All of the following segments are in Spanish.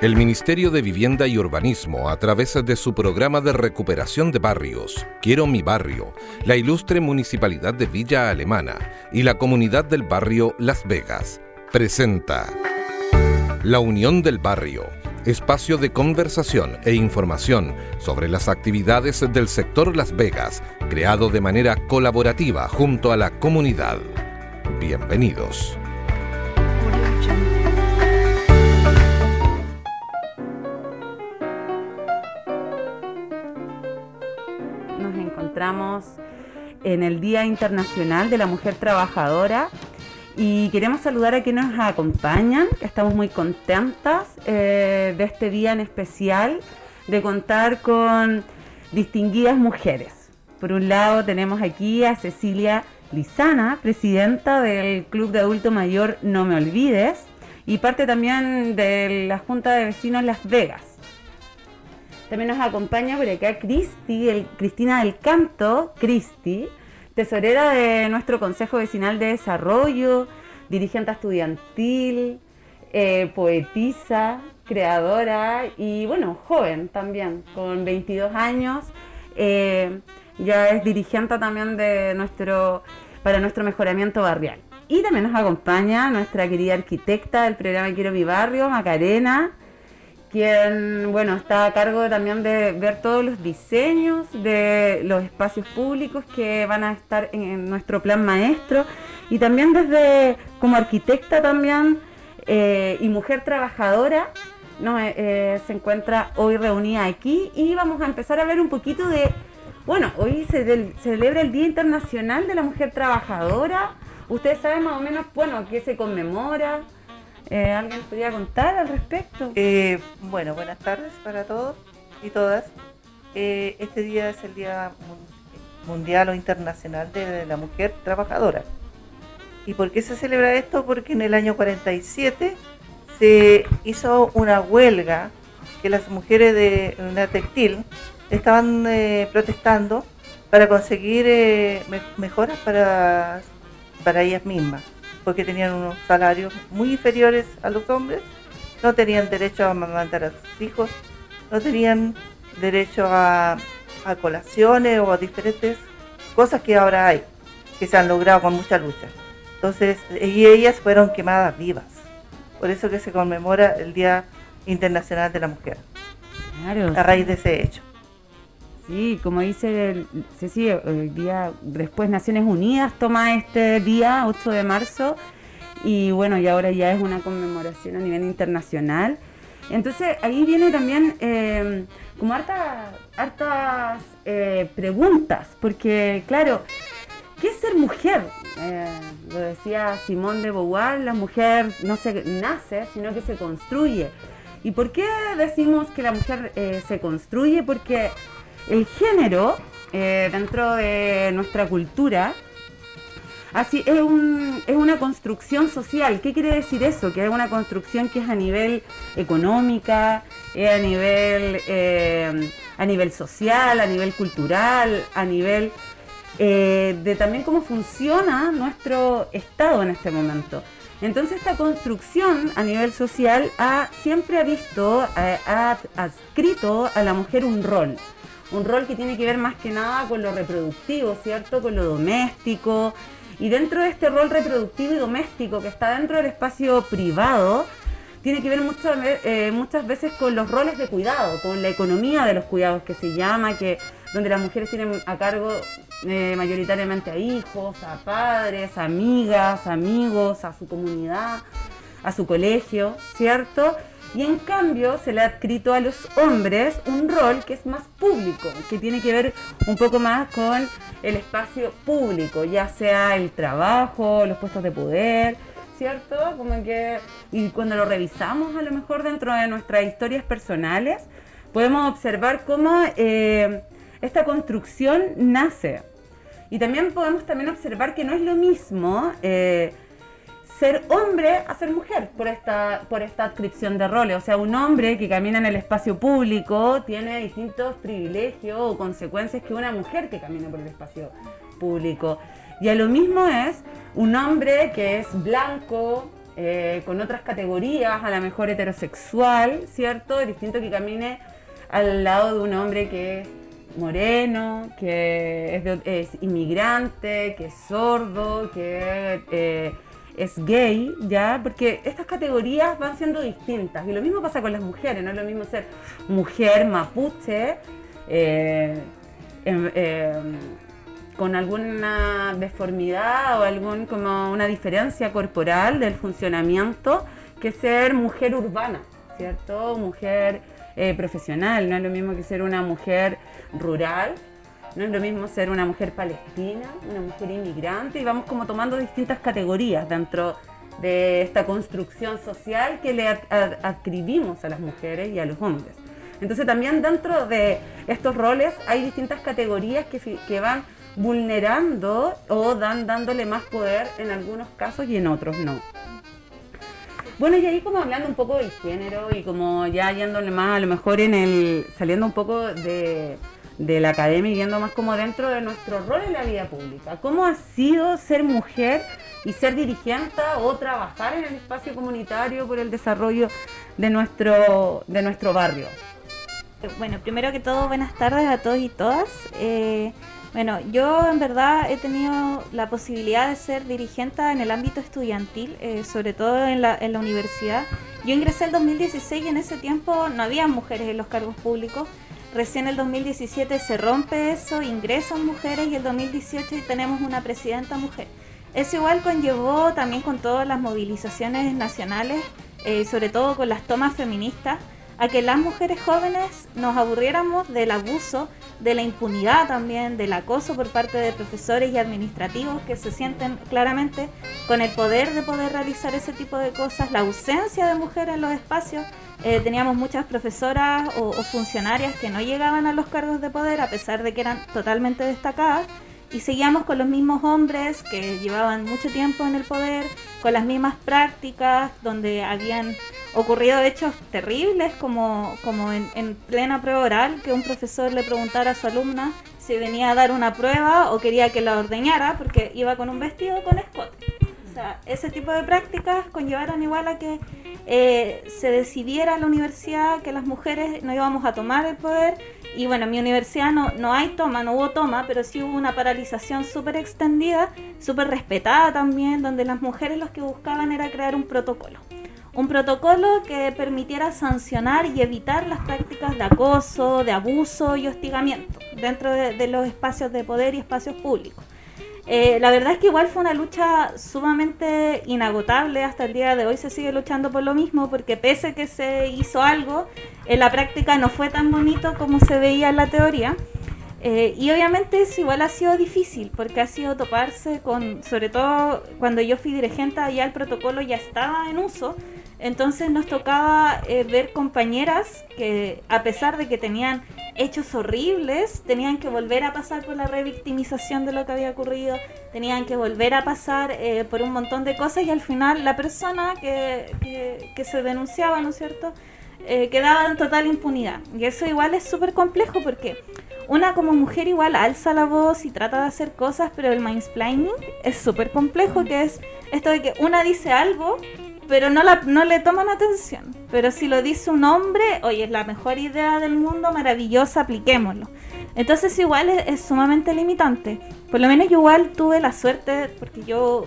El Ministerio de Vivienda y Urbanismo, a través de su programa de recuperación de barrios, Quiero mi barrio, la ilustre Municipalidad de Villa Alemana y la comunidad del barrio Las Vegas, presenta La Unión del Barrio, espacio de conversación e información sobre las actividades del sector Las Vegas, creado de manera colaborativa junto a la comunidad. Bienvenidos. En el Día Internacional de la Mujer Trabajadora y queremos saludar a quienes nos acompañan. Estamos muy contentas eh, de este día en especial, de contar con distinguidas mujeres. Por un lado tenemos aquí a Cecilia Lizana, presidenta del Club de Adulto Mayor No Me Olvides y parte también de la Junta de Vecinos Las Vegas. También nos acompaña por acá Cristi, Cristina del Canto, Cristi, tesorera de nuestro Consejo Vecinal de Desarrollo, dirigente estudiantil, eh, poetisa, creadora y bueno, joven también, con 22 años. Eh, ya es dirigente también de nuestro, para nuestro mejoramiento barrial. Y también nos acompaña nuestra querida arquitecta del programa Quiero mi barrio, Macarena quien bueno está a cargo también de ver todos los diseños de los espacios públicos que van a estar en, nuestro plan maestro. Y también desde como arquitecta también eh, y mujer trabajadora no, eh, eh, se encuentra hoy reunida aquí y vamos a empezar a hablar un poquito de bueno hoy se, celebra el Día Internacional de la Mujer Trabajadora. Ustedes saben más o menos bueno qué se conmemora eh, ¿Alguien podría contar al respecto? Eh, bueno, buenas tardes para todos y todas. Eh, este día es el Día Mundial o Internacional de la Mujer Trabajadora. ¿Y por qué se celebra esto? Porque en el año 47 se hizo una huelga que las mujeres de una textil estaban protestando para conseguir mejoras para, para ellas mismas porque tenían unos salarios muy inferiores a los hombres, no tenían derecho a amamantar a sus hijos, no tenían derecho a, colaciones o a diferentes cosas que ahora hay, que se han logrado con mucha lucha. Entonces, y ellas fueron quemadas vivas. Por eso que se conmemora el Día Internacional de la Mujer. a raíz de ese hecho. Sí, como dice Cecilia, el día después Naciones Unidas toma este día, 8 de marzo, y bueno, y ahora ya es una conmemoración a nivel internacional. Entonces ahí viene también eh, como harta, hartas eh, preguntas, porque claro, ¿qué es ser mujer? Eh, lo decía Simón de Beauvoir, la mujer no se nace, sino que se construye. ¿Y por qué decimos que la mujer se construye? Porque el género eh, dentro de nuestra cultura así es, una construcción social. ¿Qué quiere decir eso? Que es una construcción que es a nivel económica, es a nivel, eh, a nivel social, a nivel cultural, a nivel eh, de también cómo funciona nuestro Estado en este momento. Entonces esta construcción a nivel social ha, siempre ha visto, ha adscrito a la mujer un rol un rol que tiene que ver más que nada con lo reproductivo, ¿cierto? Con lo doméstico. Y dentro de este rol reproductivo y doméstico que está dentro del espacio privado, tiene que ver muchas, eh, muchas veces con los roles de cuidado, con la economía de los cuidados que se llama, que donde las mujeres tienen a cargo eh, mayoritariamente a hijos, a padres, amigas, amigos, a su comunidad, a su colegio, ¿cierto? Y en cambio se le ha adscrito a los hombres un rol que es más público, que tiene que ver un poco más con el espacio público, ya sea el trabajo, los puestos de poder, ¿cierto? Como que, y cuando lo revisamos a lo mejor dentro de nuestras historias personales, podemos observar cómo eh, esta construcción nace. Y también podemos también observar que no es lo mismo eh, ser hombre a ser mujer por esta, por esta adscripción de roles. O sea, un hombre que camina en el espacio público tiene distintos privilegios o consecuencias que una mujer que camina por el espacio público. Y a lo mismo es un hombre que es blanco, eh, con otras categorías, a lo mejor heterosexual, ¿cierto? Distinto que camine al lado de un hombre que es moreno, que es, inmigrante, que es sordo, que eh, es gay, ¿ya? Porque estas categorías van siendo distintas. Y lo mismo pasa con las mujeres, no es lo mismo ser mujer mapuche, eh, em, em, con alguna deformidad o algún como una diferencia corporal del funcionamiento que ser mujer urbana, ¿cierto? Mujer eh, profesional, no es lo mismo que ser una mujer rural, no es lo mismo ser una mujer palestina, una mujer inmigrante, y vamos como tomando distintas categorías dentro de esta construcción social que le adscribimos a las mujeres y a los hombres. Entonces también dentro de estos roles hay distintas categorías que, que van vulnerando o dan, dándole más poder en algunos casos y en otros no. Bueno, y ahí como hablando un poco del género y como ya yéndole más a lo mejor en el, saliendo un poco de, de la academia y viendo más como dentro de nuestro rol en la vida pública. ¿Cómo ha sido ser mujer y ser dirigente o trabajar en el espacio comunitario por el desarrollo de nuestro, de nuestro barrio? Bueno, primero que todo, buenas tardes a todos y todas. Eh, bueno, yo en verdad he tenido la posibilidad de ser dirigente en el ámbito estudiantil, eh, sobre todo en la, en la universidad. Yo ingresé en 2016 y en ese tiempo no había mujeres en los cargos públicos. Recién el 2017 se rompe eso, ingresan mujeres y el 2018 tenemos una presidenta mujer. Eso igual conllevó también con todas las movilizaciones nacionales, eh, sobre todo con las tomas feministas a que las mujeres jóvenes nos aburriéramos del abuso, de la impunidad también, del acoso por parte de profesores y administrativos que se sienten claramente con el poder de poder realizar ese tipo de cosas, la ausencia de mujeres en los espacios. Eh, teníamos muchas profesoras o, o funcionarias que no llegaban a los cargos de poder a pesar de que eran totalmente destacadas y seguíamos con los mismos hombres que llevaban mucho tiempo en el poder, con las mismas prácticas, donde habían ocurrido hechos terribles, como, como en, plena prueba oral, que un profesor le preguntara a su alumna si venía a dar una prueba o quería que la ordeñara porque iba con un vestido con escote. O ese tipo de prácticas conllevaron igual a que eh, se decidiera en la universidad que las mujeres no íbamos a tomar el poder. Y bueno, en mi universidad no, no hay toma, no hubo toma, pero sí hubo una paralización súper extendida, súper respetada también, donde las mujeres los que buscaban era crear un protocolo un protocolo que permitiera sancionar y evitar las prácticas de acoso, de abuso y hostigamiento dentro de, los espacios de poder y espacios públicos. Eh, la verdad es que igual fue una lucha sumamente inagotable, hasta el día de hoy se sigue luchando por lo mismo, porque pese que se hizo algo, en la práctica no fue tan bonito como se veía en la teoría. Eh, y obviamente eso igual ha sido difícil, porque ha sido toparse con, sobre todo cuando yo fui dirigente, ya el protocolo ya estaba en uso, entonces nos tocaba eh, ver compañeras que a pesar de que tenían hechos horribles, tenían que volver a pasar por la revictimización de lo que había ocurrido, tenían que volver a pasar eh, por un montón de cosas y al final la persona que, que, se denunciaba, ¿no es cierto?, eh, quedaba en total impunidad. Y eso igual es súper complejo porque una como mujer igual alza la voz y trata de hacer cosas, pero el mansplaining es súper complejo, que es esto de que una dice algo pero no, la, no le toman atención. Pero si lo dice un hombre, oye, es la mejor idea del mundo, maravillosa, apliquémoslo. Entonces igual es, sumamente limitante. Por lo menos yo igual tuve la suerte, porque yo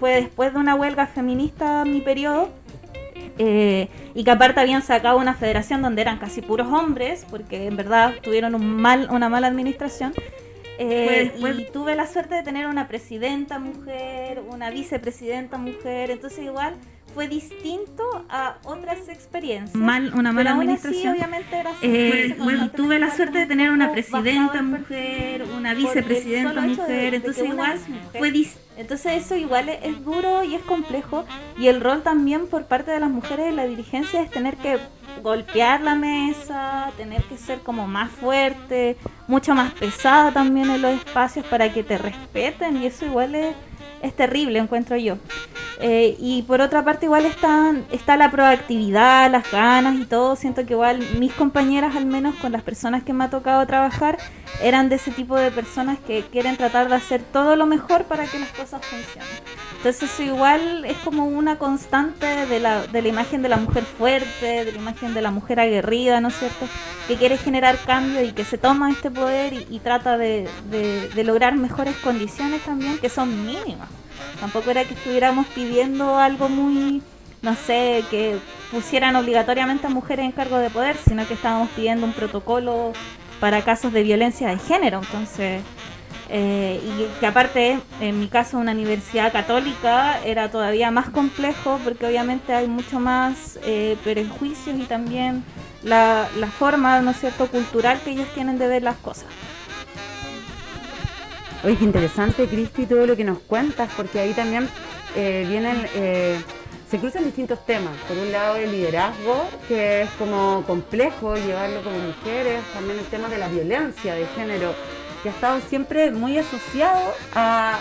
fue después de una huelga feminista mi periodo, eh, y que aparte habían sacado una federación donde eran casi puros hombres, porque en verdad tuvieron un mal, una mala administración. Eh, y tuve la suerte de tener una presidenta mujer, una vicepresidenta mujer, entonces igual fue distinto a otras experiencias. Mal, una mala administración. obviamente era eh, bueno, tuve la suerte de tener una presidenta mujer, una vicepresidenta mujer, entonces igual fue distinto. Entonces eso igual es, duro y es complejo y el rol también por parte de las mujeres en la dirigencia es tener que golpear la mesa, tener que ser como más fuerte, mucho más pesada también en los espacios para que te respeten y eso igual es, es terrible, encuentro yo. Eh, y por otra parte igual está, está la proactividad, las ganas y todo. Siento que igual mis compañeras, al menos con las personas que me ha tocado trabajar, eran de ese tipo de personas que quieren tratar de hacer todo lo mejor para que las cosas funcionen. Entonces eso igual es como una constante de la, de la imagen de la mujer fuerte, de la imagen de la mujer aguerrida, ¿no es cierto? Que quiere generar cambio y que se toma este poder y, trata de, de, lograr mejores condiciones también, que son mínimas. Tampoco era que estuviéramos pidiendo algo muy, no sé, que pusieran obligatoriamente a mujeres en cargo de poder, sino que estábamos pidiendo un protocolo para casos de violencia de género. Entonces eh, y que aparte, en mi caso, una universidad católica era todavía más complejo porque obviamente hay mucho más eh, prejuicios y también la, forma, ¿no es cierto?, cultural que ellos tienen de ver las cosas. Oye, qué interesante, Cristi, todo lo que nos cuentas, porque ahí también eh, vienen, se cruzan distintos temas. Por un lado, el liderazgo, que es como complejo llevarlo como mujeres, también el tema de la violencia de género que ha estado siempre muy asociado a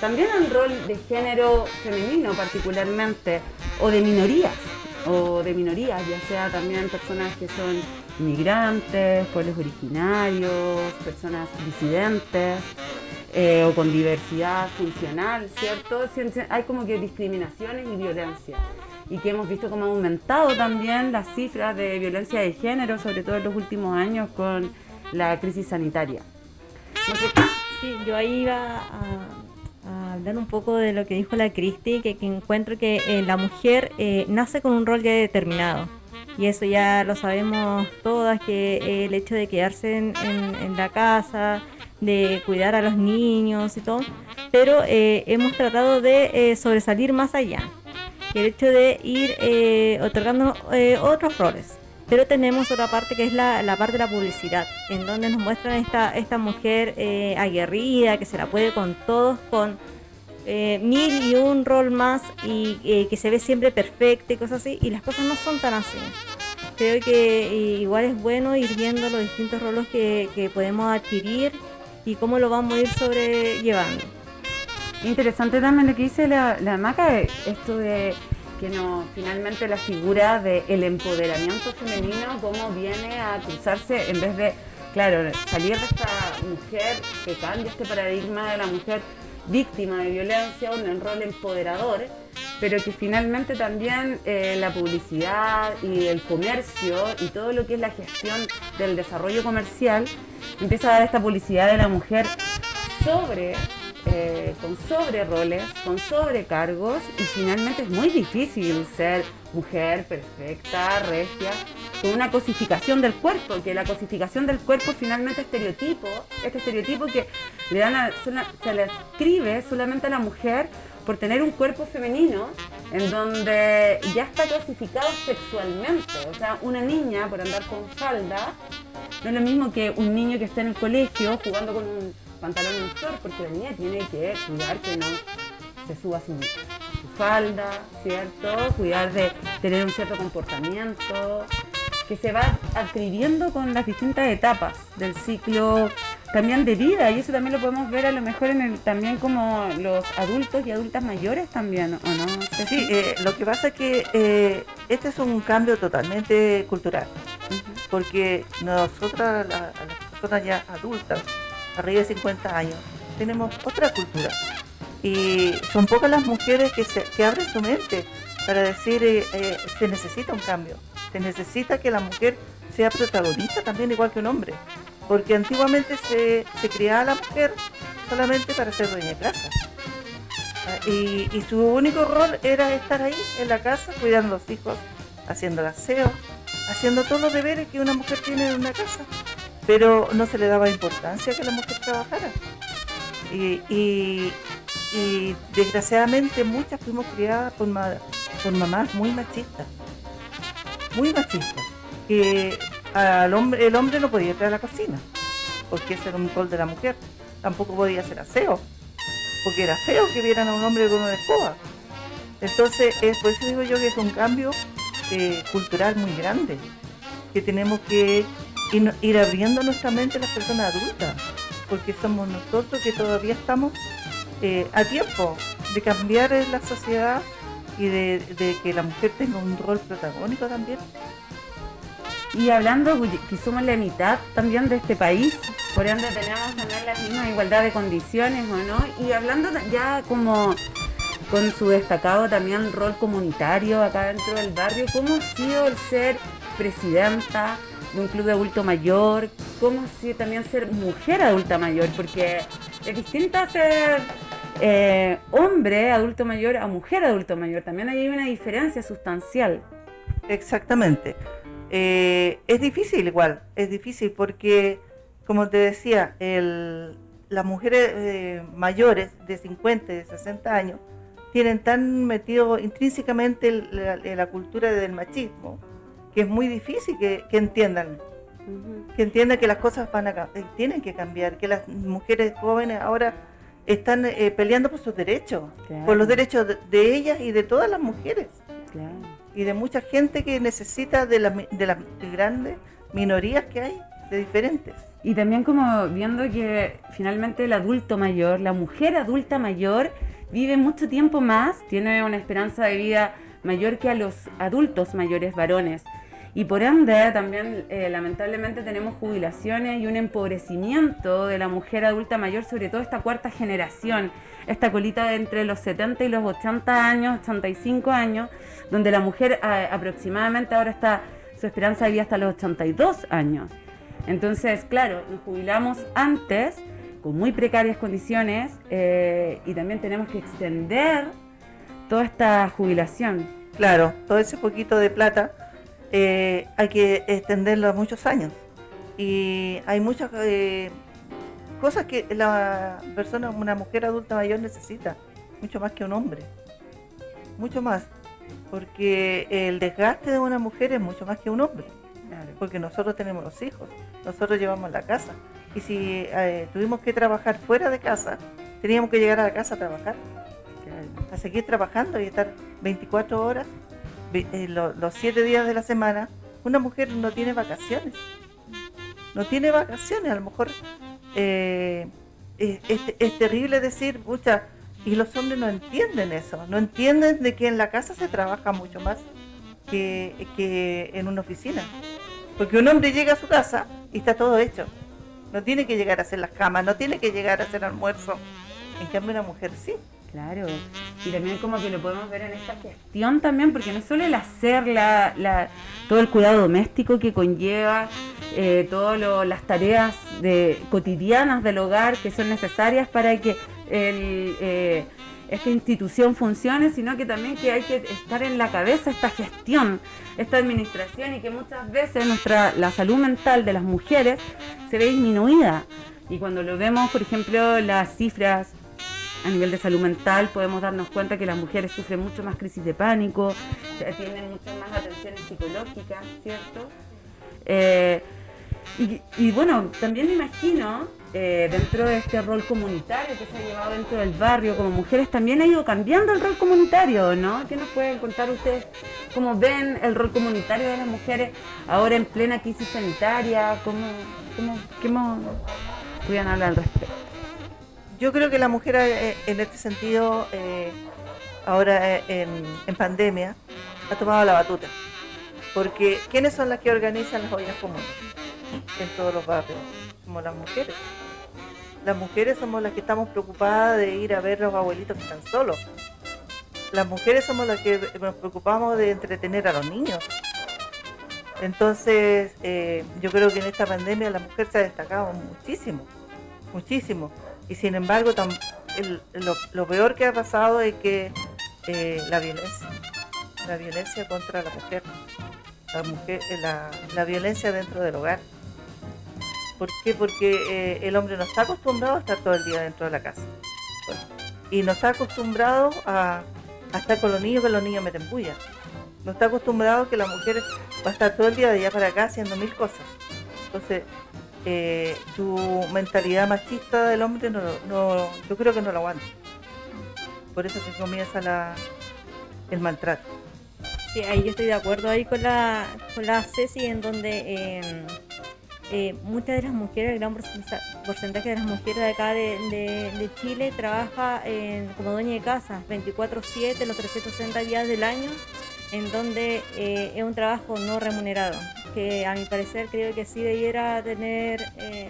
también al rol de género femenino particularmente, o de minorías, o de minorías, ya sea también personas que son inmigrantes, pueblos originarios, personas disidentes, eh, o con diversidad funcional, ¿cierto? Hay como que discriminaciones y violencia. Y que hemos visto cómo ha aumentado también las cifras de violencia de género, sobre todo en los últimos años con la crisis sanitaria. Sí, yo ahí iba a, hablar un poco de lo que dijo la Cristi, que, encuentro que eh, la mujer eh, nace con un rol ya determinado. Y eso ya lo sabemos todas, que el hecho de quedarse en, la casa, de cuidar a los niños y todo, pero eh, hemos tratado de sobresalir más allá. El hecho de ir otorgando otros roles. Pero tenemos otra parte que es la, parte de la publicidad, en donde nos muestran esta, esta mujer eh, aguerrida, que se la puede con todos, con eh, mil y un rol más, y eh, que se ve siempre perfecta y cosas así, y las cosas no son tan así. Creo que igual es bueno ir viendo los distintos roles que, que podemos adquirir y cómo lo vamos a ir sobrellevando. Interesante también lo que dice la, la Maca, esto de que no, finalmente la figura del empoderamiento femenino, cómo viene a cruzarse en vez de, claro, salir de esta mujer que cambia este paradigma de la mujer víctima de violencia, un rol empoderador, pero que finalmente también eh, la publicidad y el comercio y todo lo que es la gestión del desarrollo comercial empieza a dar esta publicidad de la mujer sobre eh, con sobre roles, con sobrecargos y finalmente es muy difícil ser mujer perfecta, regia, con una cosificación del cuerpo, que la cosificación del cuerpo finalmente estereotipo, este estereotipo que le dan se le escribe solamente a la mujer por tener un cuerpo femenino en donde ya está clasificado sexualmente. O sea, una niña por andar con falda no es lo mismo que un niño que está en el colegio jugando con un pantalón short porque la niña tiene que cuidar que no se suba su, su falda, ¿cierto? Cuidar de tener un cierto comportamiento que se va adquiriendo con las distintas etapas del ciclo también de vida y eso también lo podemos ver a lo mejor en el también como los adultos y adultas mayores también, ¿o no? Sí, eh, lo que pasa es que eh, este es un cambio totalmente cultural, porque nosotras, las personas ya adultas, arriba de 50 años, tenemos otra cultura. Y son pocas las mujeres que, se, que abren su mente para decir, eh, eh, se necesita un cambio, se necesita que la mujer sea protagonista también igual que un hombre. Porque antiguamente se, se criaba a la mujer solamente para ser dueña de casa. Ah, y, y, su único rol era estar ahí en la casa, cuidando a los hijos, haciendo el aseo, haciendo todos los deberes que una mujer tiene en una casa pero no se le daba importancia que la mujer trabajara. Y, desgraciadamente muchas fuimos criadas por, por mamás muy machistas, muy machistas, que al hombre, el hombre no podía entrar a la cocina, porque ese era un rol de la mujer, tampoco podía hacer aseo, porque era feo que vieran a un hombre con una escoba. Entonces, es, por eso digo yo que es un cambio eh, cultural muy grande, que tenemos que y ir abriendo nuestra mente a las personas adultas, porque somos nosotros que todavía estamos eh, a tiempo de cambiar la sociedad y de, que la mujer tenga un rol protagónico también. Y hablando que somos la mitad también de este país, por ende tenemos también la misma igualdad de condiciones, ¿o no? Y hablando ya como con su destacado también rol comunitario acá dentro del barrio. ¿Cómo ha sido el ser presidenta de un club de adulto mayor? ¿Cómo sido también ser mujer adulta mayor? Porque es distinto ser eh, hombre adulto mayor a mujer adulto mayor. También hay una diferencia sustancial. Exactamente. Eh, es difícil igual, es difícil porque, como te decía, las mujeres eh, mayores de 50, de 60 años, tienen tan metido intrínsecamente la, cultura del machismo que es muy difícil que, que entiendan, que entiendan que las cosas van a, tienen que cambiar, que las mujeres jóvenes ahora están eh, peleando por sus derechos, por los derechos de, ellas y de todas las mujeres. Y de mucha gente que necesita de, de las grandes minorías que hay, de diferentes. Y también como viendo que finalmente el adulto mayor, la mujer adulta mayor, vive mucho tiempo más, tiene una esperanza de vida mayor que a los adultos mayores varones. Y por ende también eh, lamentablemente tenemos jubilaciones y un empobrecimiento de la mujer adulta mayor, sobre todo esta cuarta generación, esta colita de entre los 70 y los 80 años, 85 años, donde la mujer aproximadamente ahora está, su esperanza de vida hasta los 82 años. Entonces, claro, nos jubilamos antes con muy precarias condiciones eh, y también tenemos que extender toda esta jubilación. Claro, todo ese poquito de plata eh, hay que extenderlo a muchos años. Y hay muchas eh, cosas que la persona, una mujer adulta mayor necesita, mucho más que un hombre. Mucho más. Porque el desgaste de una mujer es mucho más que un hombre. Porque nosotros tenemos los hijos, nosotros llevamos la casa. Y si eh, tuvimos que trabajar fuera de casa, teníamos que llegar a la casa a trabajar. A seguir trabajando y estar 24 horas eh, los siete días de la semana, una mujer no tiene vacaciones. No tiene vacaciones, a lo mejor eh, es, terrible decir, mucha, y los hombres no entienden eso, no entienden de que en la casa se trabaja mucho más que, que en una oficina. Porque un hombre llega a su casa y está todo hecho. No tiene que llegar a hacer las camas, no tiene que llegar a hacer almuerzo. En cambio una mujer sí. Claro, y también como que lo podemos ver en esta gestión también, porque no solo el hacer la, todo el cuidado doméstico que conlleva, eh, todas las tareas de, cotidianas del hogar que son necesarias para que eh, esta institución funcione, sino que también que hay que estar en la cabeza esta gestión, esta administración y que muchas veces nuestra la salud mental de las mujeres se ve disminuida. Y cuando lo vemos, por ejemplo, las cifras a nivel de salud mental podemos darnos cuenta que las mujeres sufren mucho más crisis de pánico, tienen mucho más atenciones psicológicas, ¿cierto? Eh, y, bueno, también me imagino, eh, dentro de este rol comunitario que se ha llevado dentro del barrio como mujeres, también ha ido cambiando el rol comunitario, ¿no? ¿Qué nos pueden contar ustedes cómo ven el rol comunitario de las mujeres ahora en plena crisis sanitaria? ¿Cómo, cómo, podrían hablar al respecto? Yo creo que la mujer eh, en este sentido, eh, ahora eh, en, pandemia, ha tomado la batuta. Porque ¿quiénes son las que organizan las ollas comunes en todos los barrios? Somos las mujeres. Las mujeres somos las que estamos preocupadas de ir a ver a los abuelitos que están solos. Las mujeres somos las que nos preocupamos de entretener a los niños. Entonces, yo creo que en esta pandemia la mujer se ha destacado muchísimo, muchísimo y sin embargo lo, peor que ha pasado es que eh, la violencia, la violencia contra la mujer, la, mujer eh, la, violencia dentro del hogar. ¿Por qué? Porque eh, el hombre no está acostumbrado a estar todo el día dentro de la casa. y no está acostumbrado a, estar con los niños, que los niños meten bulla. No está acostumbrado que la mujer va a estar todo el día de allá para acá haciendo mil cosas. Entonces, eh, su mentalidad machista del hombre no, no, yo creo que no lo aguanta. Por eso que comienza la, el maltrato. Ahí yo estoy de acuerdo ahí con la, con la Ceci, en donde em, eh, muchas de las mujeres, el gran porcentaje de las mujeres de acá de, Chile trabaja como dueña de casa 24/7, los 360 días del año, en donde eh, es un trabajo no remunerado que a mi parecer creo que sí debiera tener eh,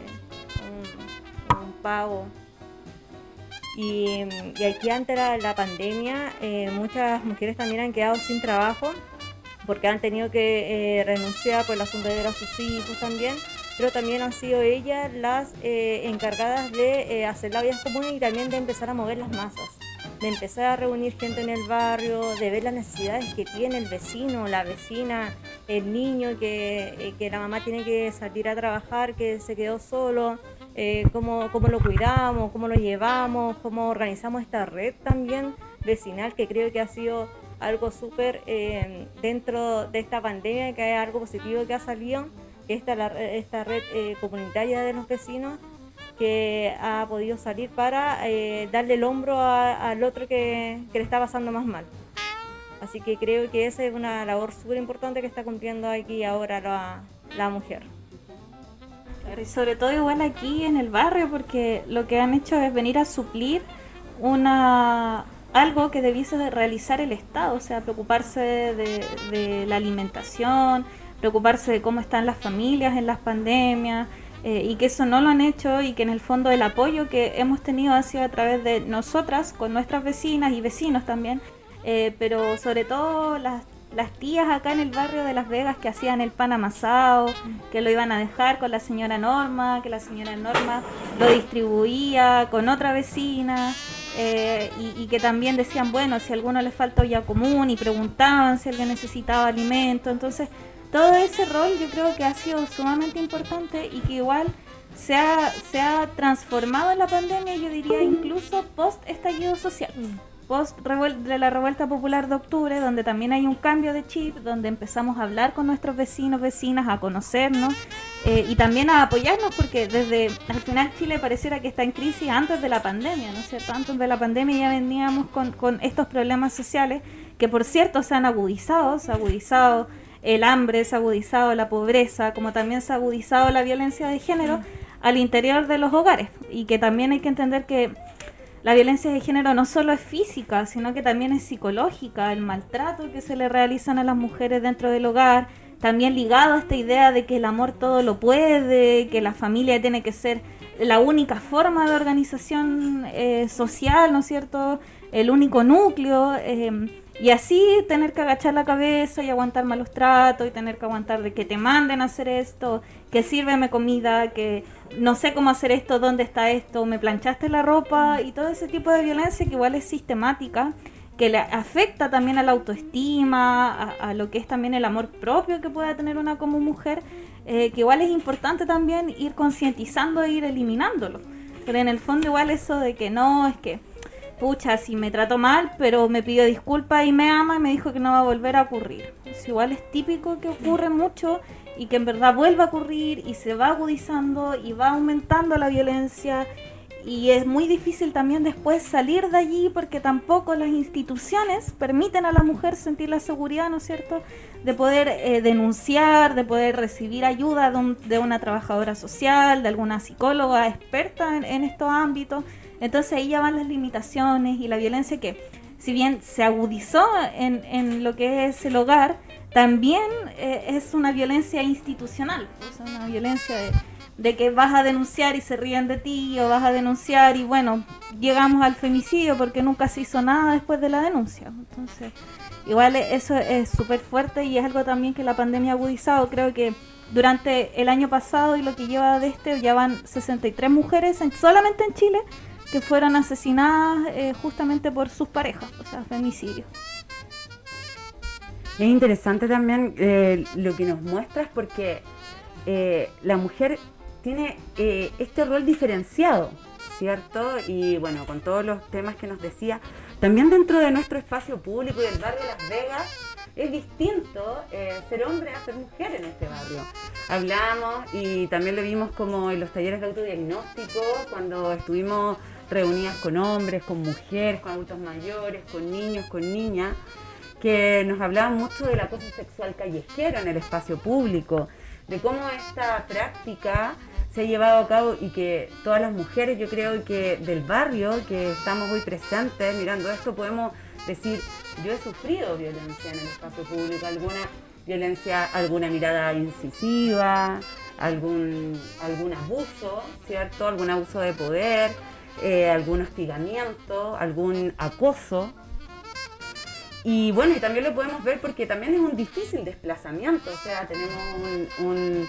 un, pago. Y, y aquí ante la, pandemia, eh, muchas mujeres también han quedado sin trabajo porque han tenido que eh, renunciar por el asunto de a sus hijos también, pero también han sido ellas las encargadas de hacer la vida común y también de empezar a mover las masas, de empezar a reunir gente en el barrio, de ver las necesidades que tiene el vecino, la vecina, el niño, que, que la mamá tiene que salir a trabajar, que se quedó solo, cómo, cómo lo cuidamos, cómo lo llevamos, cómo organizamos esta red también vecinal que creo que ha sido algo súper eh, dentro de esta pandemia, que hay algo positivo que ha salido, que esta, esta red eh, comunitaria de los vecinos que ha podido salir para eh, darle el hombro al otro que, que, le está pasando más mal. Así que creo que esa es una labor súper importante que está cumpliendo aquí ahora la, la mujer. Y sobre todo igual aquí en el barrio, porque lo que han hecho es venir a suplir una, algo que debiese de realizar el Estado, o sea, preocuparse de, la alimentación, preocuparse de cómo están las familias en las pandemias, eh, y que eso no lo han hecho y que en el fondo el apoyo que hemos tenido ha sido a través de nosotras, con nuestras vecinas y vecinos también, eh, pero sobre todo las, las tías acá en el barrio de Las Vegas que hacían el pan amasado, que lo iban a dejar con la señora Norma, que la señora Norma lo distribuía con otra vecina. Eh, y, que también decían, bueno, si a alguno le falta olla común y preguntaban si alguien necesitaba alimento. Entonces, todo ese rol yo creo que ha sido sumamente importante y que igual se ha, se ha transformado en la pandemia, yo diría incluso post estallido social post de la revuelta popular de octubre, donde también hay un cambio de chip, donde empezamos a hablar con nuestros vecinos, vecinas, a conocernos eh, y también a apoyarnos, porque desde al final Chile pareciera que está en crisis antes de la pandemia, ¿no es cierto? Antes de la pandemia ya veníamos con, con estos problemas sociales que, por cierto, se han agudizado, se ha agudizado el hambre, se ha agudizado la pobreza, como también se ha agudizado la violencia de género al interior de los hogares y que también hay que entender que la violencia de género no solo es física, sino que también es psicológica, el maltrato que se le realizan a las mujeres dentro del hogar, también ligado a esta idea de que el amor todo lo puede, que la familia tiene que ser la única forma de organización eh, social, ¿no es cierto? El único núcleo. Eh, y así tener que agachar la cabeza y aguantar malos tratos y tener que aguantar de que te manden a hacer esto, que sírveme comida, que no sé cómo hacer esto, dónde está esto, me planchaste la ropa y todo ese tipo de violencia que igual es sistemática, que le afecta también a la autoestima, a, lo que es también el amor propio que pueda tener una como mujer, eh, que igual es importante también ir concientizando e ir eliminándolo. Pero en el fondo igual eso de que no, es que pucha, si me trato mal, pero me pidió disculpas y me ama y me dijo que no va a volver a ocurrir. Es igual es típico que ocurre mucho y que en verdad vuelva a ocurrir y se va agudizando y va aumentando la violencia y es muy difícil también después salir de allí porque tampoco las instituciones permiten a la mujer sentir la seguridad, ¿no es cierto?, de poder eh, denunciar, de poder recibir ayuda de, una trabajadora social, de alguna psicóloga experta en estos ámbitos. Entonces ahí ya van las limitaciones y la violencia que, si bien se agudizó en, en lo que es el hogar, también eh, es una violencia institucional, es una violencia de, de, que vas a denunciar y se ríen de ti, o vas a denunciar y bueno, llegamos al femicidio porque nunca se hizo nada después de la denuncia. Entonces, igual eso es súper fuerte y es algo también que la pandemia ha agudizado. Creo que durante el año pasado y lo que lleva de este, ya van 63 mujeres solamente en Chile que fueron asesinadas eh, justamente por sus parejas, o sea, femicidio. Es interesante también eh, lo que nos muestras porque eh, la mujer tiene este rol diferenciado, ¿cierto? Y bueno, con todos los temas que nos decía, también dentro de nuestro espacio público y del barrio Las Vegas, es distinto ser hombre a ser mujer en este barrio. Hablamos y también lo vimos como en los talleres de autodiagnóstico, cuando estuvimos reunidas con hombres, con mujeres, con adultos mayores, con niños, con niñas, que nos hablaban mucho del acoso sexual callejero en el espacio público, de cómo esta práctica se ha llevado a cabo y que todas las mujeres, yo creo que del barrio, que estamos hoy presentes mirando esto, podemos decir, yo he sufrido violencia en el espacio público, alguna violencia, alguna mirada incisiva, algún, algún abuso, ¿cierto? Algún abuso de poder, eh, algún hostigamiento, algún acoso. Y bueno, y también lo podemos ver porque también es un difícil desplazamiento, o sea, tenemos un,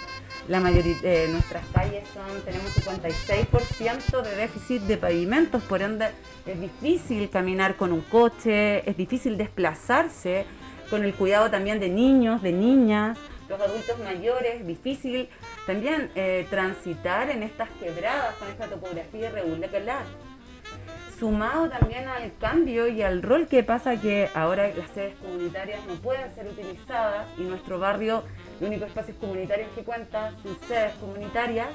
la mayoría de nuestras calles son, tenemos 56% de déficit de pavimentos, por ende es difícil caminar con un coche, es difícil desplazarse con el cuidado también de niños, de niñas, los adultos mayores, difícil también eh, transitar en estas quebradas con esta topografía irregular. Sumado también al cambio y al rol que pasa que ahora las sedes comunitarias no pueden ser utilizadas y nuestro barrio, el único espacio comunitario que cuenta, sus sedes comunitarias,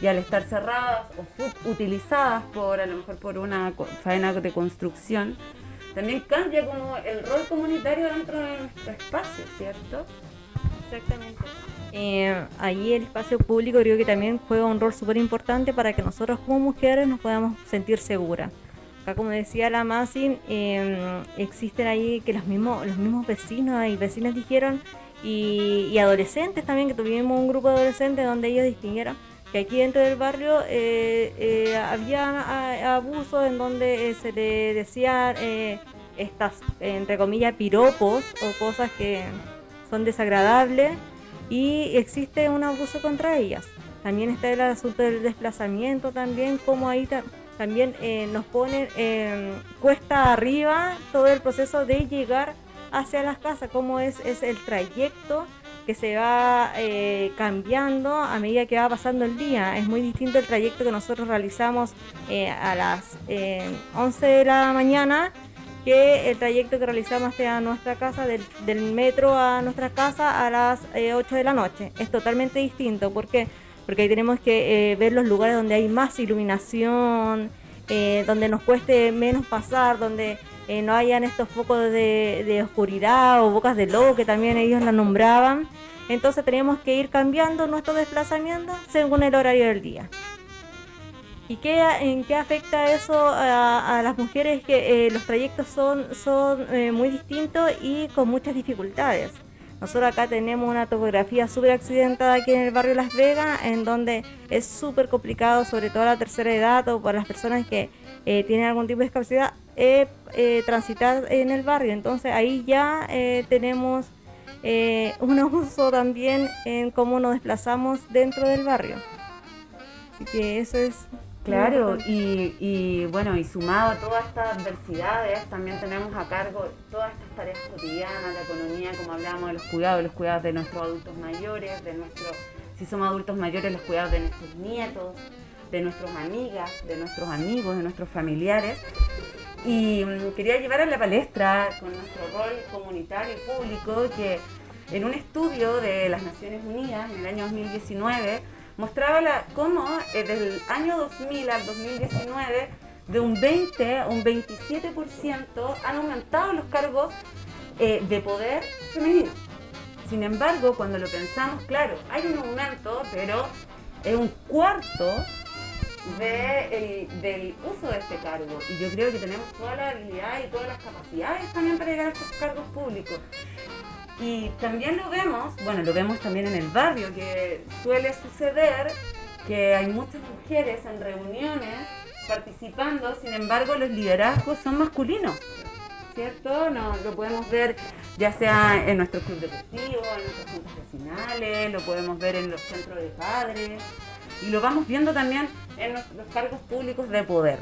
y al estar cerradas o subutilizadas por a lo mejor por una faena de construcción, también cambia como el rol comunitario dentro de nuestro espacio, ¿cierto? Exactamente. Eh, ahí el espacio público creo que también juega un rol súper importante para que nosotros como mujeres nos podamos sentir seguras. Acá como decía la Masin, em, existen ahí que los mismos, los mismos vecinos y vecinas dijeron, y, adolescentes también, que tuvimos un grupo de adolescentes donde ellos distinguieron que aquí dentro del barrio eh, eh, había abusos en donde se le decían estas, entre comillas, piropos o cosas que son desagradables y existe un abuso contra ellas. También está el asunto del desplazamiento también, como ahí también eh, nos pone em, cuesta arriba todo el proceso de llegar hacia las casas, cómo es, es el trayecto que se va eh, cambiando a medida que va pasando el día. Es muy distinto el trayecto que nosotros realizamos eh, a las 11 de la mañana que el trayecto que realizamos hacia nuestra casa, del, metro a nuestra casa a las 8 eh, de la noche. Es totalmente distinto. ¿Por qué? Porque ahí tenemos que eh, ver los lugares donde hay más iluminación, eh, donde nos cueste menos pasar, donde no hayan estos focos de, oscuridad o bocas de lobo que también ellos la nombraban. Entonces tenemos que ir cambiando nuestro desplazamiento según el horario del día. ¿Y qué, en qué afecta eso a, las mujeres? Que eh, los trayectos son, son eh, muy distintos y con muchas dificultades. Nosotros acá tenemos una topografía súper accidentada aquí en el barrio Las Vegas, en donde es súper complicado, sobre todo a la tercera edad o para las personas que eh, tienen algún tipo de discapacidad, transitar en el barrio. Entonces ahí ya tenemos un abuso también en cómo nos desplazamos dentro del barrio. Así que eso es Claro, y, bueno, y sumado a todas estas adversidades, también tenemos a cargo todas estas tareas cotidianas, la economía, como hablábamos de los cuidados, los cuidados de nuestros adultos mayores, de nuestros, si somos adultos mayores, los cuidados de nuestros nietos, de nuestras amigas, de nuestros amigos, de nuestros familiares. Y mm, quería llevar a la palestra con nuestro rol comunitario y público que en un estudio de las Naciones Unidas en el año 2019, mostraba la, cómo eh, desde el año 2000 al 2019 de un 20 a un 27% han aumentado los cargos eh, de poder femenino. Sin embargo, cuando lo pensamos, claro, hay un aumento, pero es un cuarto del uso de este cargo. Y yo creo que tenemos toda la habilidad y todas las capacidades también para llegar a estos cargos públicos. Y también lo vemos, bueno, lo vemos también en el barrio, que suele suceder que hay muchas mujeres en reuniones participando, sin embargo los liderazgos son masculinos, ¿cierto? No, lo podemos ver ya sea en nuestros clubes deportivos, en nuestros juntas vecinales, lo podemos ver en los centros de padres y lo vamos viendo también en los cargos públicos de poder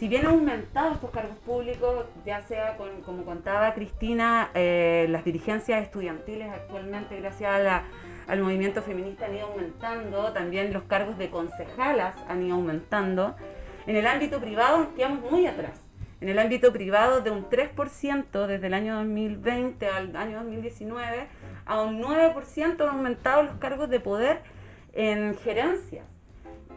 si bien han aumentado estos cargos públicos, ya sea con, como contaba Cristina, eh, las dirigencias estudiantiles actualmente, gracias al movimiento feminista, han ido aumentando, también los cargos de concejalas han ido aumentando. En el ámbito privado nos quedamos muy atrás. En el ámbito privado de un 3% desde el año 2020 al año 2019 a un 9% han aumentado los cargos de poder en gerencias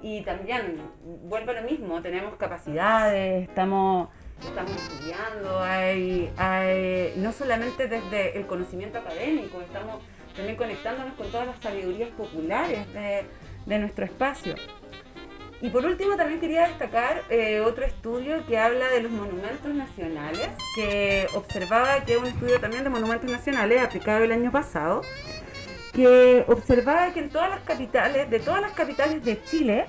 y también vuelvo a lo mismo, tenemos capacidades, estamos, estamos estudiando, hay, hay, no solamente desde el conocimiento académico, estamos también conectándonos con todas las sabidurías populares de, de nuestro espacio. Y por último también quería destacar eh, otro estudio que habla de los monumentos nacionales, que observaba que es un estudio también de monumentos nacionales aplicado el año pasado, que observaba que en todas las capitales, de todas las capitales de Chile,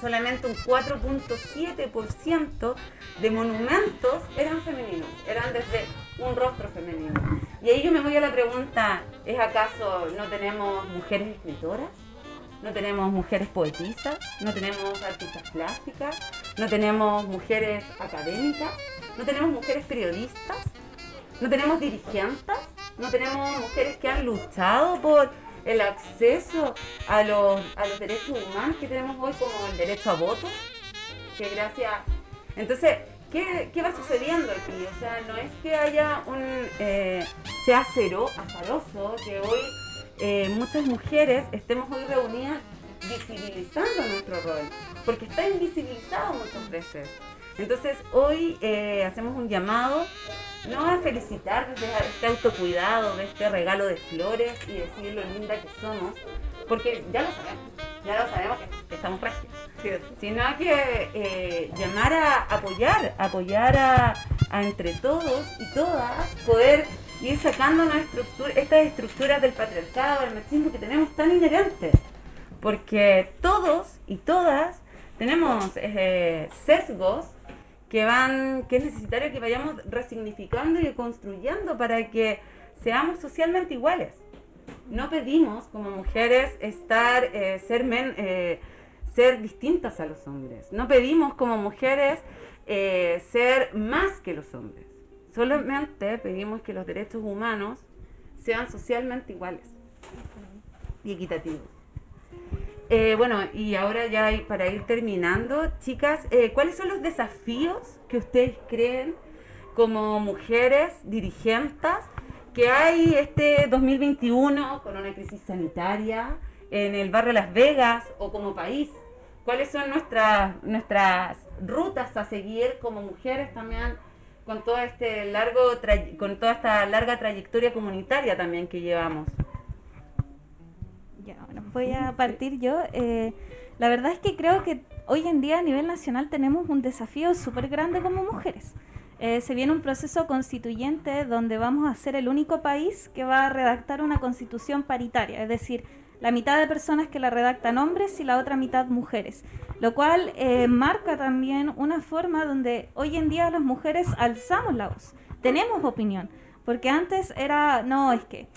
solamente un 4.7% de monumentos eran femeninos, eran desde un rostro femenino. Y ahí yo me voy a la pregunta, ¿es acaso no tenemos mujeres escritoras? ¿No tenemos mujeres poetisas? ¿No tenemos artistas plásticas? ¿No tenemos mujeres académicas? ¿No tenemos mujeres periodistas? ¿No tenemos dirigentes? ¿No tenemos mujeres que han luchado por el acceso a los, a los derechos humanos que tenemos hoy como el derecho a voto? Que gracias... Entonces, ¿qué, qué va sucediendo aquí? O sea, no es que haya un... Eh, sea cero, azaroso, que hoy eh, muchas mujeres estemos hoy reunidas visibilizando nuestro rol, porque está invisibilizado muchas veces. Entonces hoy eh, hacemos un llamado no a felicitar desde este autocuidado, de este regalo de flores y decir lo linda que somos, porque ya lo sabemos, ya lo sabemos que, estamos regios, sino que eh, llamar a apoyar, apoyar a, a entre todos y todas poder ir sacando estructura, estas estructuras del patriarcado, del machismo que tenemos tan inherentes. Porque todos y todas tenemos eh, sesgos que van, que es necesario que vayamos resignificando y construyendo para que seamos socialmente iguales. No pedimos como mujeres estar, eh, ser, eh, ser distintas a los hombres. No pedimos como mujeres ser más que los hombres. Solamente pedimos que los derechos humanos sean socialmente iguales y equitativos. Eh, bueno, y ahora ya para ir terminando, chicas, eh, ¿cuáles son los desafíos que ustedes creen como mujeres dirigentes que hay este 2021 con una crisis sanitaria en el barrio Las Vegas o como país? ¿Cuáles son nuestras, nuestras rutas a seguir como mujeres también con todo este largo con toda esta larga trayectoria comunitaria también que llevamos. Voy a partir yo. Eh, la verdad es que creo que hoy en día a nivel nacional tenemos un desafío súper grande como mujeres. Eh, se viene un proceso constituyente donde vamos a ser el único país que va a redactar una constitución paritaria, es decir, la mitad de personas que la redactan hombres y la otra mitad mujeres, lo cual eh, marca también una forma donde hoy en día las mujeres alzamos la voz, tenemos opinión, porque antes era, no, es que,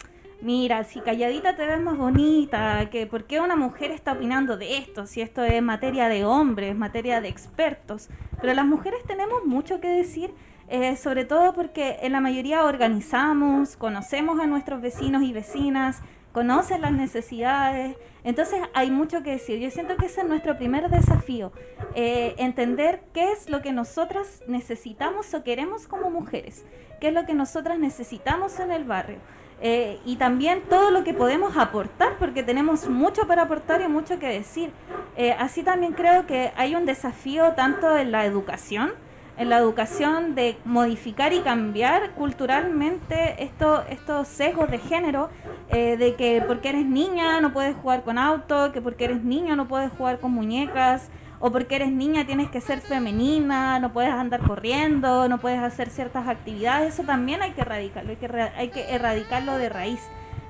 mira, si calladita te ves más bonita, que por qué una mujer está opinando de esto, si esto es materia de hombres, materia de expertos, pero las mujeres tenemos mucho que decir. Eh, sobre todo porque en la mayoría organizamos, conocemos a nuestros vecinos y vecinas, conocen las necesidades. Entonces hay mucho que decir. Yo siento que ese es nuestro primer desafío, eh, entender qué es lo que nosotras necesitamos o queremos como mujeres, qué es lo que nosotras necesitamos en el barrio. Eh, y también todo lo que podemos aportar, porque tenemos mucho para aportar y mucho que decir. Eh, así también creo que hay un desafío tanto en la educación, en la educación de modificar y cambiar culturalmente esto, estos sesgos de género, eh, de que porque eres niña no puedes jugar con auto, que porque eres niña no puedes jugar con muñecas, o porque eres niña tienes que ser femenina, no puedes andar corriendo, no puedes hacer ciertas actividades, eso también hay que erradicarlo, hay que, erradicarlo de raíz.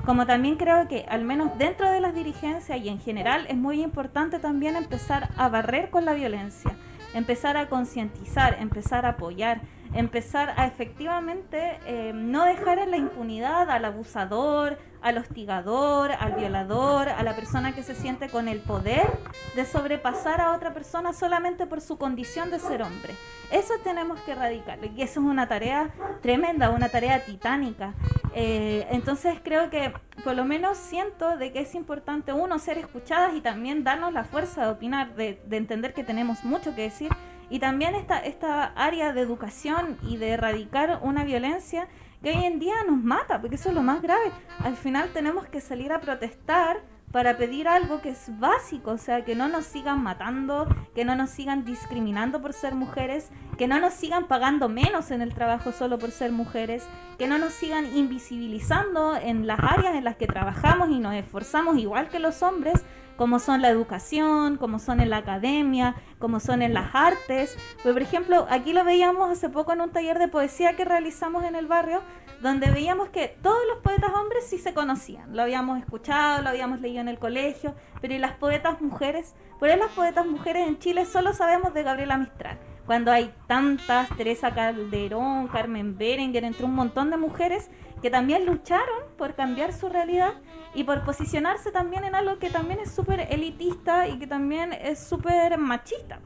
Como también creo que al menos dentro de las dirigencias y en general es muy importante también empezar a barrer con la violencia empezar a concientizar, empezar a apoyar, empezar a efectivamente eh, no dejar en la impunidad al abusador, al hostigador, al violador, a la persona que se siente con el poder de sobrepasar a otra persona solamente por su condición de ser hombre. Eso tenemos que erradicar y eso es una tarea tremenda, una tarea titánica. Eh, entonces creo que por lo menos siento de que es importante uno ser escuchadas y también darnos la fuerza de opinar, de, de entender que tenemos mucho que decir y también esta, esta área de educación y de erradicar una violencia que hoy en día nos mata, porque eso es lo más grave. Al final tenemos que salir a protestar para pedir algo que es básico, o sea, que no nos sigan matando, que no nos sigan discriminando por ser mujeres, que no nos sigan pagando menos en el trabajo solo por ser mujeres, que no nos sigan invisibilizando en las áreas en las que trabajamos y nos esforzamos igual que los hombres, como son la educación, como son en la academia, como son en las artes. Pues, por ejemplo, aquí lo veíamos hace poco en un taller de poesía que realizamos en el barrio, donde veíamos que todos los poetas hombres sí se conocían, lo habíamos escuchado, lo habíamos leído en el colegio, pero ¿y las poetas mujeres? Por ahí las poetas mujeres en Chile solo sabemos de Gabriela Mistral. Cuando hay tantas, Teresa Calderón, Carmen Berenguer, entre un montón de mujeres que también lucharon por cambiar su realidad y por posicionarse también en algo que también es súper elitista y que también es súper machista.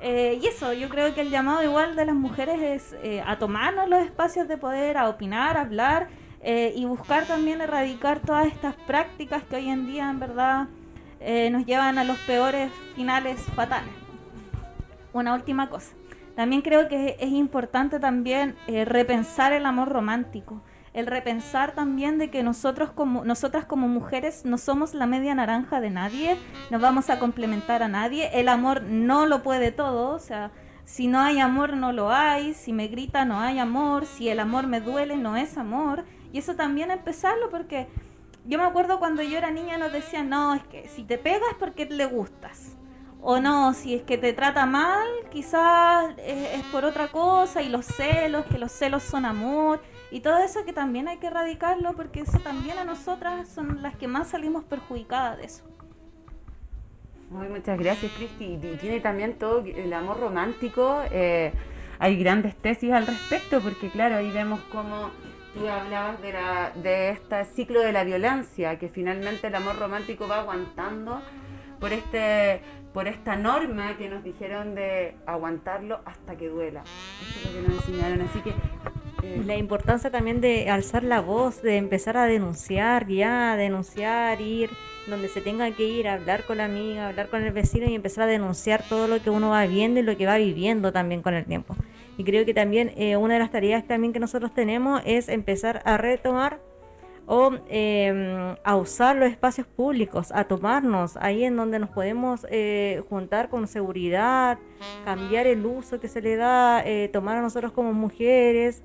Eh, y eso, yo creo que el llamado igual de las mujeres es eh, a tomarnos los espacios de poder, a opinar, a hablar eh, y buscar también erradicar todas estas prácticas que hoy en día en verdad nos llevan a los peores finales fatales. Una última cosa. También creo que es importante también repensar el amor romántico el repensar también de que nosotros como, nosotras como mujeres no somos la media naranja de nadie, no vamos a complementar a nadie, el amor no lo puede todo, o sea, si no hay amor no lo hay, si me grita no hay amor, si el amor me duele no es amor, y eso también empezarlo porque yo me acuerdo cuando yo era niña nos decían, no, es que si te pegas porque le gustas. O no, si es que te trata mal, quizás es, es por otra cosa y los celos, que los celos son amor y todo eso que también hay que erradicarlo porque eso también a nosotras son las que más salimos perjudicadas de eso. Muy, muchas gracias, Cristi. Y tiene también todo el amor romántico. Eh, hay grandes tesis al respecto porque, claro, ahí vemos cómo tú hablabas de, la, de este ciclo de la violencia, que finalmente el amor romántico va aguantando por, este, por esta norma que nos dijeron de aguantarlo hasta que duela. Esto es lo que nos enseñaron. Así que la importancia también de alzar la voz, de empezar a denunciar ya, denunciar, ir donde se tenga que ir, hablar con la amiga, hablar con el vecino y empezar a denunciar todo lo que uno va viendo y lo que va viviendo también con el tiempo. Y creo que también eh, una de las tareas también que nosotros tenemos es empezar a retomar o em, a usar los espacios públicos, a tomarnos ahí en donde nos podemos eh, juntar con seguridad, cambiar el uso que se le da, eh, tomar a nosotros como mujeres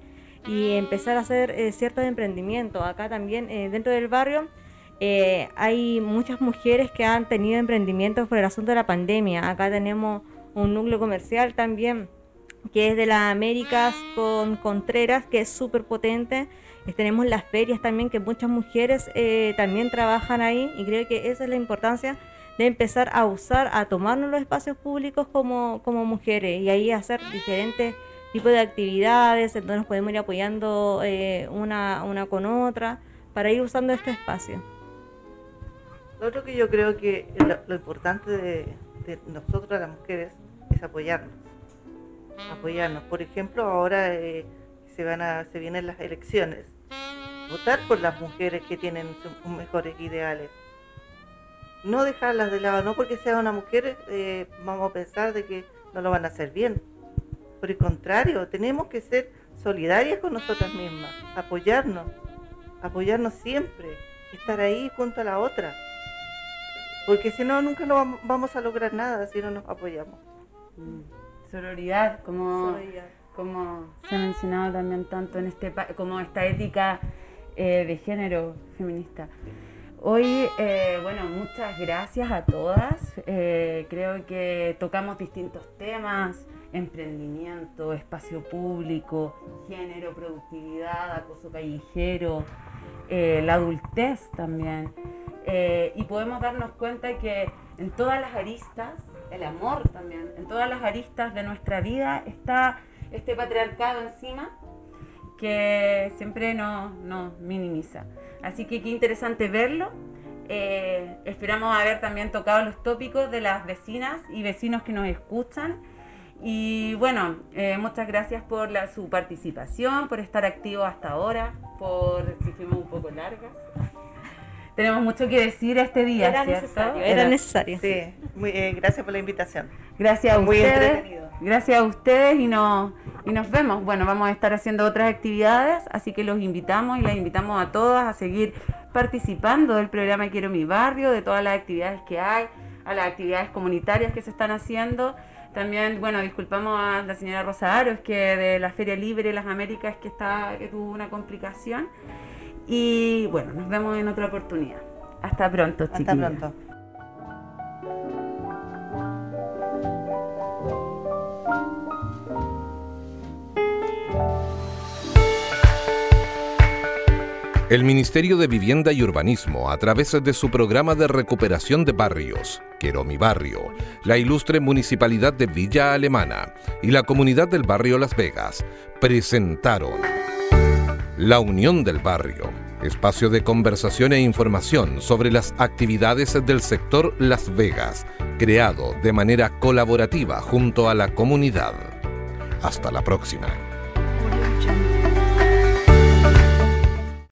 y empezar a hacer eh, ciertos emprendimientos. Acá también eh, dentro del barrio eh, hay muchas mujeres que han tenido emprendimientos por el asunto de la pandemia. Acá tenemos un núcleo comercial también que es de las Américas con Contreras, que es súper potente. tenemos las ferias también, que muchas mujeres también trabajan ahí y creo que esa es la importancia de empezar a usar, a tomarnos los espacios públicos como, como mujeres y ahí hacer diferentes tipo de actividades, entonces podemos ir apoyando eh, una, una con otra para ir usando este espacio. Lo otro que yo creo que lo, importante de, nosotros las mujeres es apoyarnos. Apoyarnos. Por ejemplo, ahora eh, se van a, se vienen las elecciones. Votar por las mujeres que tienen sus mejores ideales. No dejarlas de lado, no porque sea una mujer eh, vamos a pensar de que no lo van a hacer bien por el contrario, tenemos que ser solidarias con nosotras mismas, apoyarnos, apoyarnos siempre, estar ahí junto a la otra. Porque si no, nunca no vamos a lograr nada si no nos apoyamos. Mm. Sororidad, como, como se ha mencionado también tanto en este como esta ética eh, de género feminista. Hoy, eh, bueno, muchas gracias a todas. Eh, creo que tocamos distintos temas, emprendimiento, espacio público, género, productividad, acoso callejero, eh, la adultez también. Eh, y podemos darnos cuenta que en todas las aristas, el amor también, en todas las aristas de nuestra vida está este patriarcado encima que siempre nos, minimiza. Así que qué interesante verlo. Eh, esperamos haber también tocado los tópicos de las vecinas y vecinos que nos escuchan. Y bueno, eh, muchas gracias por la, su participación, por estar activo hasta ahora, por si fuimos un poco largas. Tenemos mucho que decir este día, era Necesario, era, necesario. Sí, muy, eh, gracias por la invitación. Gracias a muy ustedes. Gracias a ustedes y nos, y nos vemos. Bueno, vamos a estar haciendo otras actividades, así que los invitamos y las invitamos a todas a seguir participando del programa Quiero mi barrio, de todas las actividades que hay, a las actividades comunitarias que se están haciendo. También, bueno, disculpamos a la señora Rosa Aros, que de la Feria Libre de las Américas que, está, que tuvo una complicación. Y bueno, nos vemos en otra oportunidad. Hasta pronto, Hasta pronto. El Ministerio de Vivienda y Urbanismo, a través de su programa de recuperación de barrios, Quiero mi barrio, la ilustre Municipalidad de Villa Alemana y la comunidad del barrio Las Vegas, presentaron La Unión del Barrio, espacio de conversación e información sobre las actividades del sector Las Vegas, creado de manera colaborativa junto a la comunidad. Hasta la próxima.